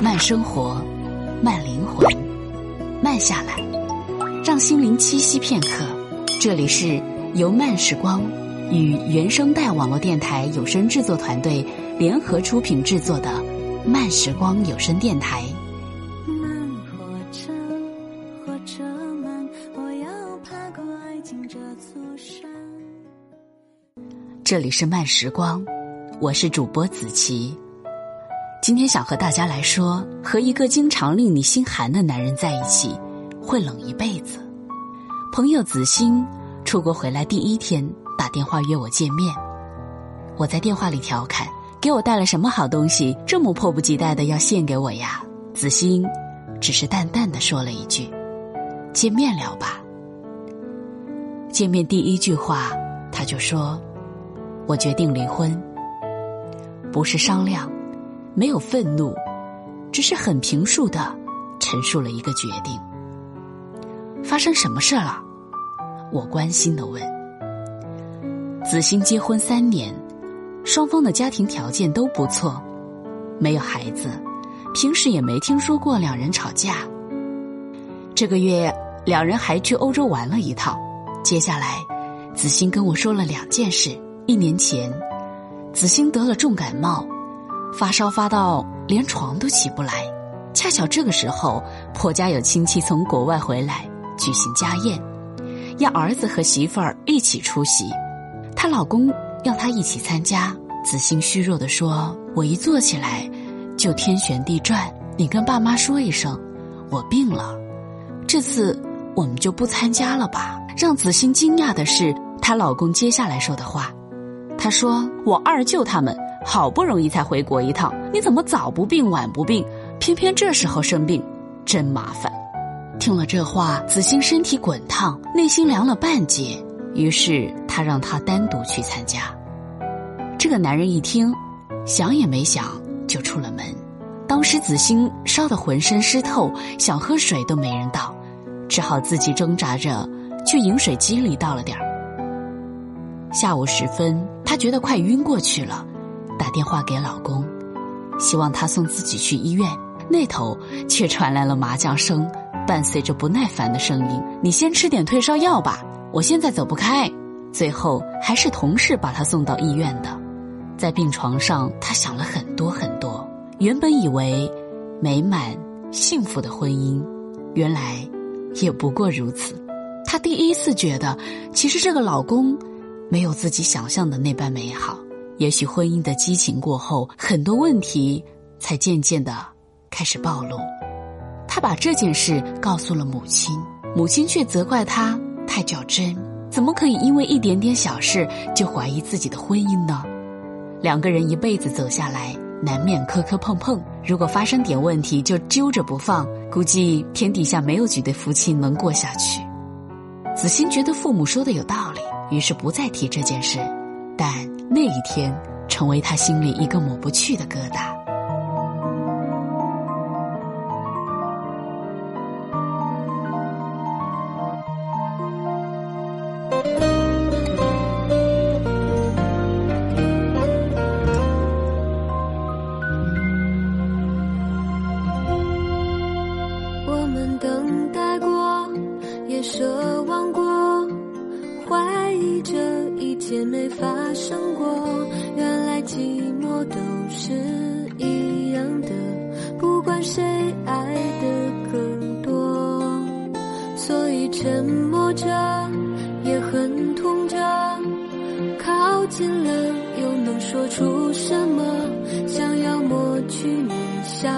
慢生活，慢灵魂，慢下来，让心灵栖息片刻。这里是由慢时光与原声带网络电台有声制作团队联合出品制作的慢时光有声电台。慢火车，火车慢，我要爬过爱情这座山。这里是慢时光，我是主播子琪。今天想和大家来说，和一个经常令你心寒的男人在一起，会冷一辈子。朋友子欣出国回来第一天打电话约我见面，我在电话里调侃：“给我带了什么好东西，这么迫不及待的要献给我呀？”子欣只是淡淡的说了一句：“见面聊吧。”见面第一句话，他就说：“我决定离婚。”不是商量。没有愤怒，只是很平述的陈述了一个决定。发生什么事了？我关心的问。子欣结婚三年，双方的家庭条件都不错，没有孩子，平时也没听说过两人吵架。这个月两人还去欧洲玩了一趟。接下来，子欣跟我说了两件事：一年前，子欣得了重感冒。发烧发到连床都起不来，恰巧这个时候婆家有亲戚从国外回来举行家宴，要儿子和媳妇儿一起出席，她老公要她一起参加。子欣虚弱的说：“我一坐起来就天旋地转，你跟爸妈说一声，我病了，这次我们就不参加了吧。”让子欣惊讶的是她老公接下来说的话，他说：“我二舅他们。”好不容易才回国一趟，你怎么早不病晚不病，偏偏这时候生病，真麻烦。听了这话，子欣身体滚烫，内心凉了半截。于是他让他单独去参加。这个男人一听，想也没想就出了门。当时子欣烧得浑身湿透，想喝水都没人倒，只好自己挣扎着去饮水机里倒了点儿。下午时分，他觉得快晕过去了。打电话给老公，希望他送自己去医院。那头却传来了麻将声，伴随着不耐烦的声音：“你先吃点退烧药吧，我现在走不开。”最后还是同事把他送到医院的。在病床上，他想了很多很多。原本以为美满幸福的婚姻，原来也不过如此。他第一次觉得，其实这个老公没有自己想象的那般美好。也许婚姻的激情过后，很多问题才渐渐的开始暴露。他把这件事告诉了母亲，母亲却责怪他太较真，怎么可以因为一点点小事就怀疑自己的婚姻呢？两个人一辈子走下来，难免磕磕碰碰，如果发生点问题就揪着不放，估计天底下没有几对夫妻能过下去。子欣觉得父母说的有道理，于是不再提这件事。但那一天，成为他心里一个抹不去的疙瘩。我们等待过，也奢望过，怀疑着。也没发生过，原来寂寞都是一样的，不管谁爱的更多，所以沉默着也很痛着，靠近了又能说出什么？想要抹去你笑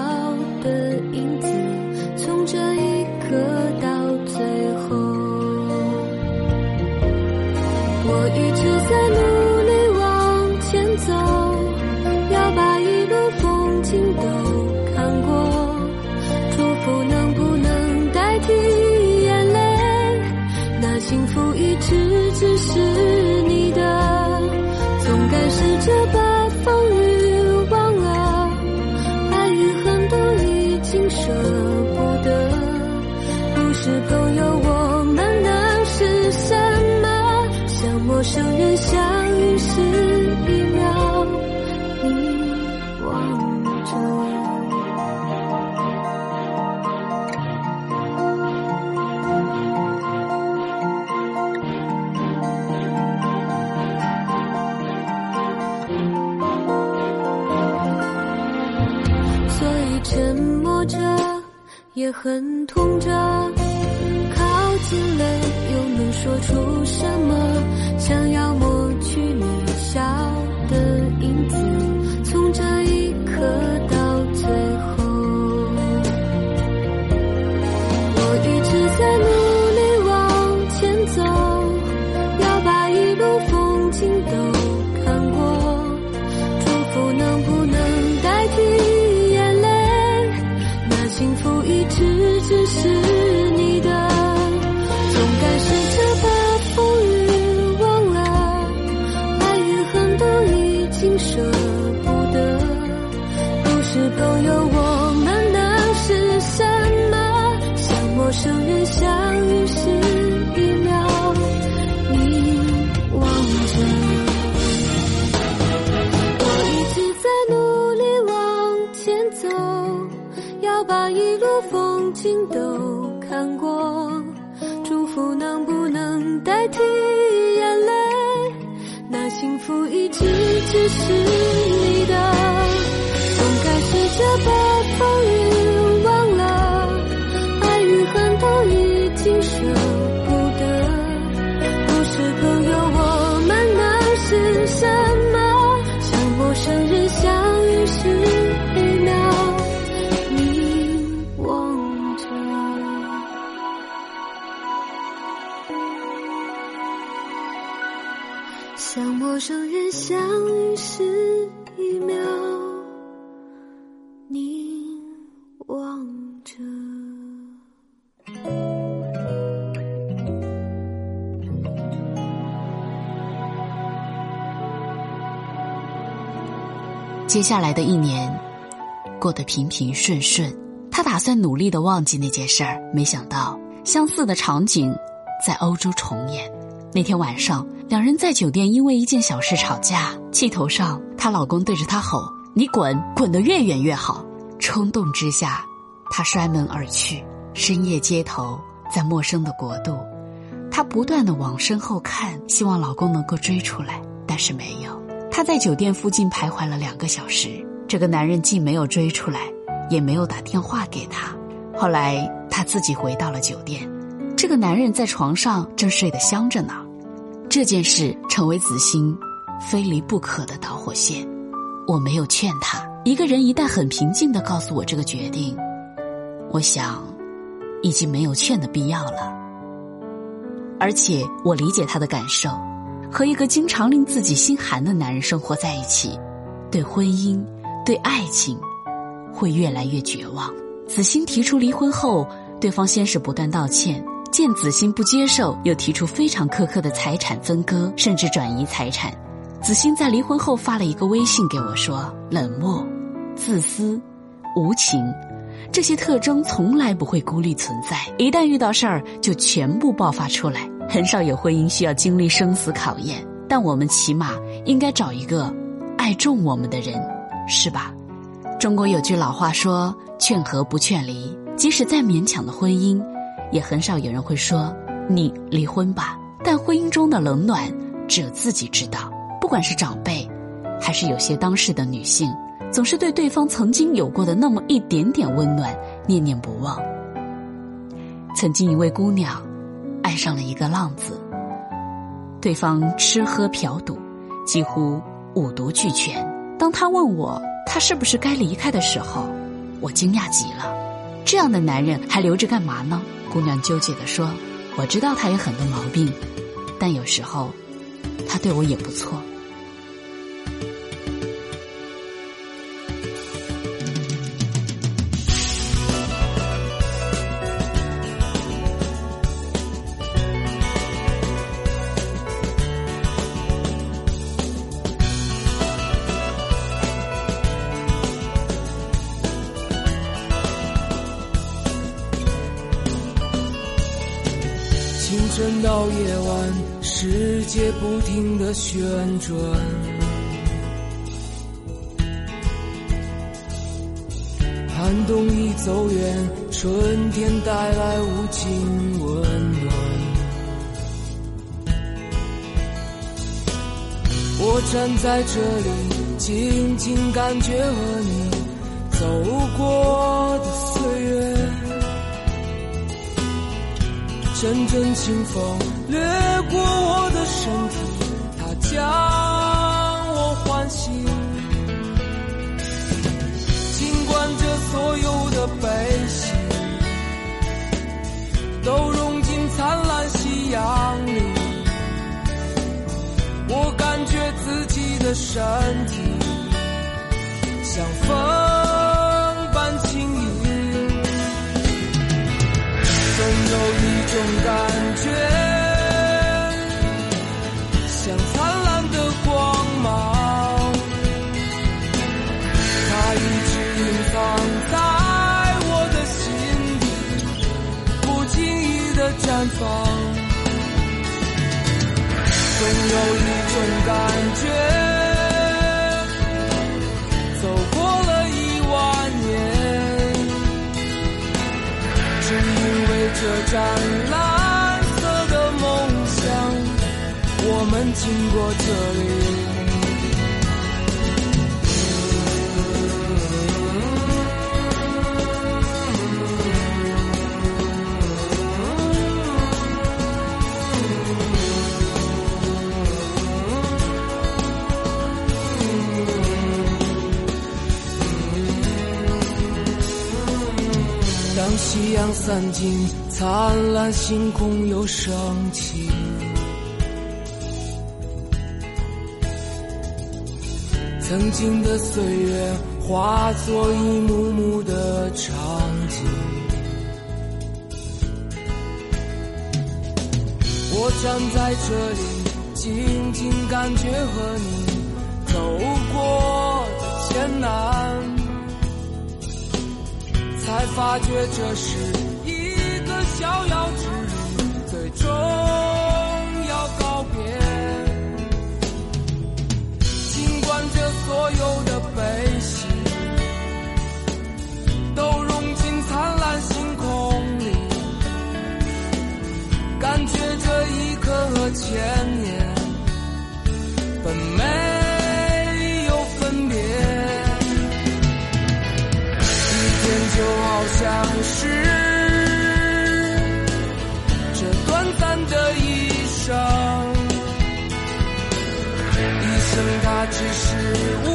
也很痛着。靠近了，又能说出什么？想要抹去你笑的影子，从这一刻生人相遇时一秒，凝望着。接下来的一年，过得平平顺顺。他打算努力的忘记那件事儿，没想到相似的场景在欧洲重演。那天晚上，两人在酒店因为一件小事吵架，气头上，她老公对着她吼：“你滚，滚得越远越好。”冲动之下，她摔门而去。深夜街头，在陌生的国度，她不断的往身后看，希望老公能够追出来，但是没有。她在酒店附近徘徊了两个小时，这个男人既没有追出来，也没有打电话给她。后来，她自己回到了酒店，这个男人在床上正睡得香着呢。这件事成为子欣非离不可的导火线。我没有劝他，一个人一旦很平静的告诉我这个决定，我想，已经没有劝的必要了。而且我理解他的感受，和一个经常令自己心寒的男人生活在一起，对婚姻、对爱情，会越来越绝望。子欣提出离婚后，对方先是不断道歉。见子欣不接受，又提出非常苛刻的财产分割，甚至转移财产。子欣在离婚后发了一个微信给我，说：“冷漠、自私、无情，这些特征从来不会孤立存在，一旦遇到事儿就全部爆发出来。很少有婚姻需要经历生死考验，但我们起码应该找一个爱重我们的人，是吧？”中国有句老话说：“劝和不劝离，即使再勉强的婚姻。”也很少有人会说你离婚吧，但婚姻中的冷暖只有自己知道。不管是长辈，还是有些当事的女性，总是对对方曾经有过的那么一点点温暖念念不忘。曾经一位姑娘爱上了一个浪子，对方吃喝嫖赌，几乎五毒俱全。当他问我他是不是该离开的时候，我惊讶极了。这样的男人还留着干嘛呢？姑娘纠结地说：“我知道他有很多毛病，但有时候，他对我也不错。”清晨到夜晚，世界不停的旋转。寒冬已走远，春天带来无尽温暖。我站在这里，静静感觉和你走过的岁月。阵阵清风掠过我的身体，它将我唤醒。尽管这所有的悲喜都融进灿烂夕阳里，我感觉自己的身体像风种感觉，像灿烂的光芒，它一直隐藏在我的心底，不经意的绽放。总有一种感觉，这湛蓝色的梦想，我们经过这里。夕阳散尽，灿烂星空又升起。曾经的岁月化作一幕幕的场景，我站在这里，静静感觉和你走过的艰难。才发觉这是一个逍遥之旅，最终要告别。尽管这所有的悲喜都融进灿烂星空里，感觉这一刻和千年是这短暂的一生，一生它只是无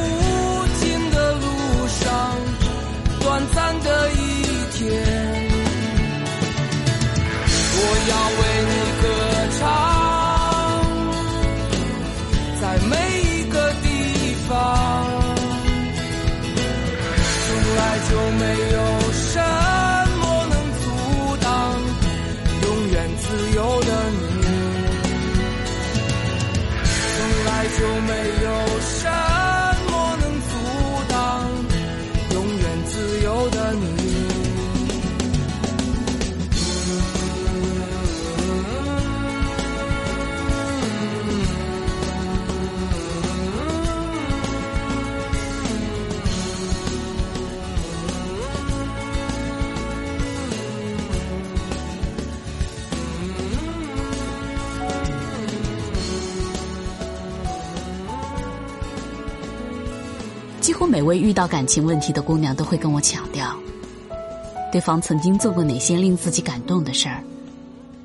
乎每位遇到感情问题的姑娘都会跟我强调，对方曾经做过哪些令自己感动的事儿，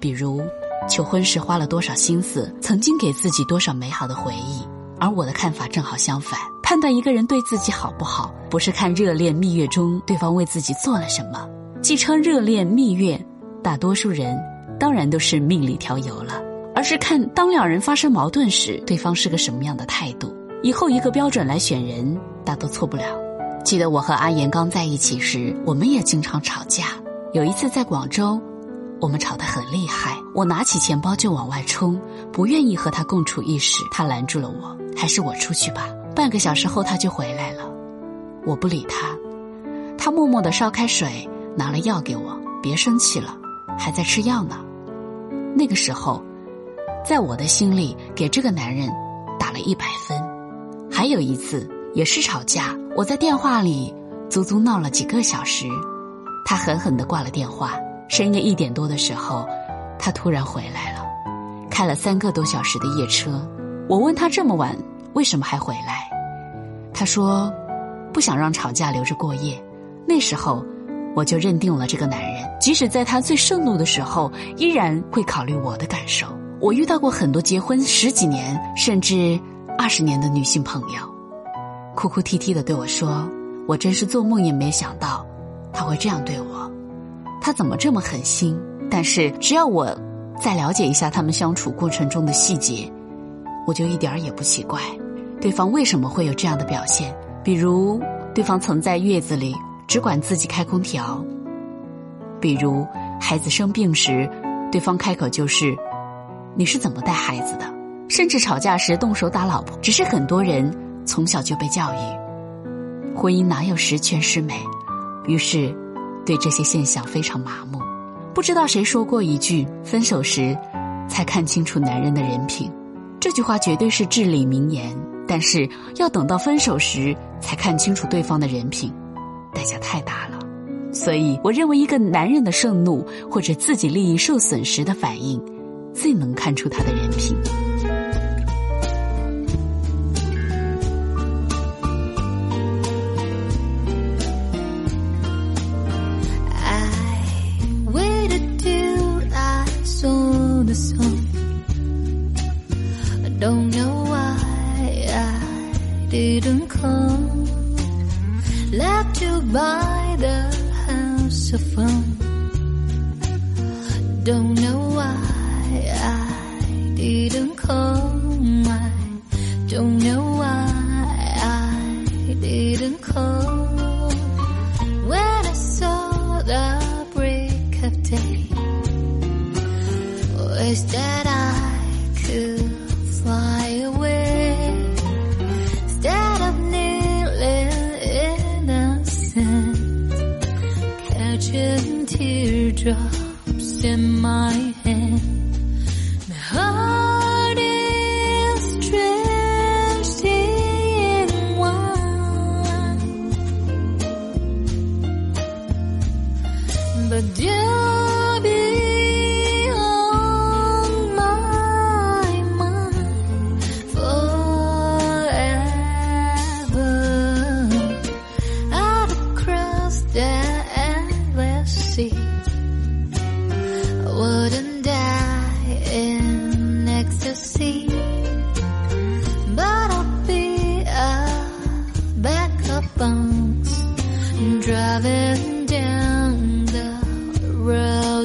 比如求婚时花了多少心思，曾经给自己多少美好的回忆。而我的看法正好相反，判断一个人对自己好不好，不是看热恋蜜月中对方为自己做了什么，既称热恋蜜月，大多数人当然都是命里调油了，而是看当两人发生矛盾时，对方是个什么样的态度。以后一个标准来选人，大都错不了。记得我和阿言刚在一起时，我们也经常吵架。有一次在广州，我们吵得很厉害，我拿起钱包就往外冲，不愿意和他共处一室。他拦住了我，还是我出去吧。半个小时后他就回来了，我不理他，他默默地烧开水，拿了药给我，别生气了，还在吃药呢。那个时候，在我的心里，给这个男人打了一百分。还有一次也是吵架，我在电话里足足闹了几个小时，他狠狠地挂了电话。深夜一点多的时候，他突然回来了，开了三个多小时的夜车。我问他这么晚为什么还回来，他说不想让吵架留着过夜。那时候我就认定了这个男人，即使在他最盛怒的时候，依然会考虑我的感受。我遇到过很多结婚十几年甚至二十年的女性朋友，哭哭啼啼的对我说：“我真是做梦也没想到，他会这样对我，他怎么这么狠心？”但是只要我再了解一下他们相处过程中的细节，我就一点儿也不奇怪，对方为什么会有这样的表现。比如，对方曾在月子里只管自己开空调；比如，孩子生病时，对方开口就是“你是怎么带孩子的”，甚至吵架时动手打老婆。只是很多人从小就被教育，婚姻哪有十全十美，于是对这些现象非常麻木。不知道谁说过一句：“分手时才看清楚男人的人品。”这句话绝对是至理名言。但是要等到分手时才看清楚对方的人品，代价太大了。所以，我认为一个男人的盛怒或者自己利益受损时的反应，最能看出他的人品。Didn't. Left you by the house of fun. Don't know why I didn't call I don't know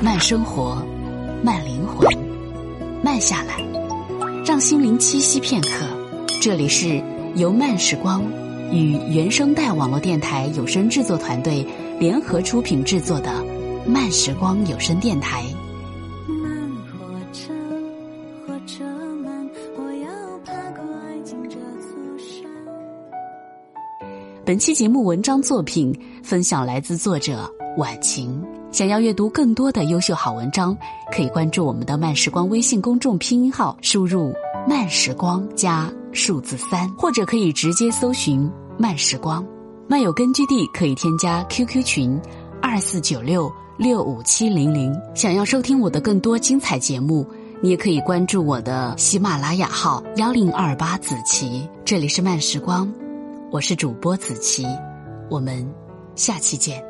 慢生活，慢灵魂，慢下来，让心灵栖息片刻。这里是由慢时光与原声带网络电台有声制作团队联合出品制作的《慢时光有声电台》。慢火车，火车慢，我要爬过爱情这座山。本期节目文章作品分享来自作者晚晴。想要阅读更多的优秀好文章，可以关注我们的慢时光微信公众拼音号，输入“慢时光”加数字三，或者可以直接搜寻“慢时光”。漫友根据地可以添加 QQ 群二四九六六五七零零。想要收听我的更多精彩节目，你也可以关注我的喜马拉雅号幺零二八子琪。这里是慢时光，我是主播子琪，我们下期见。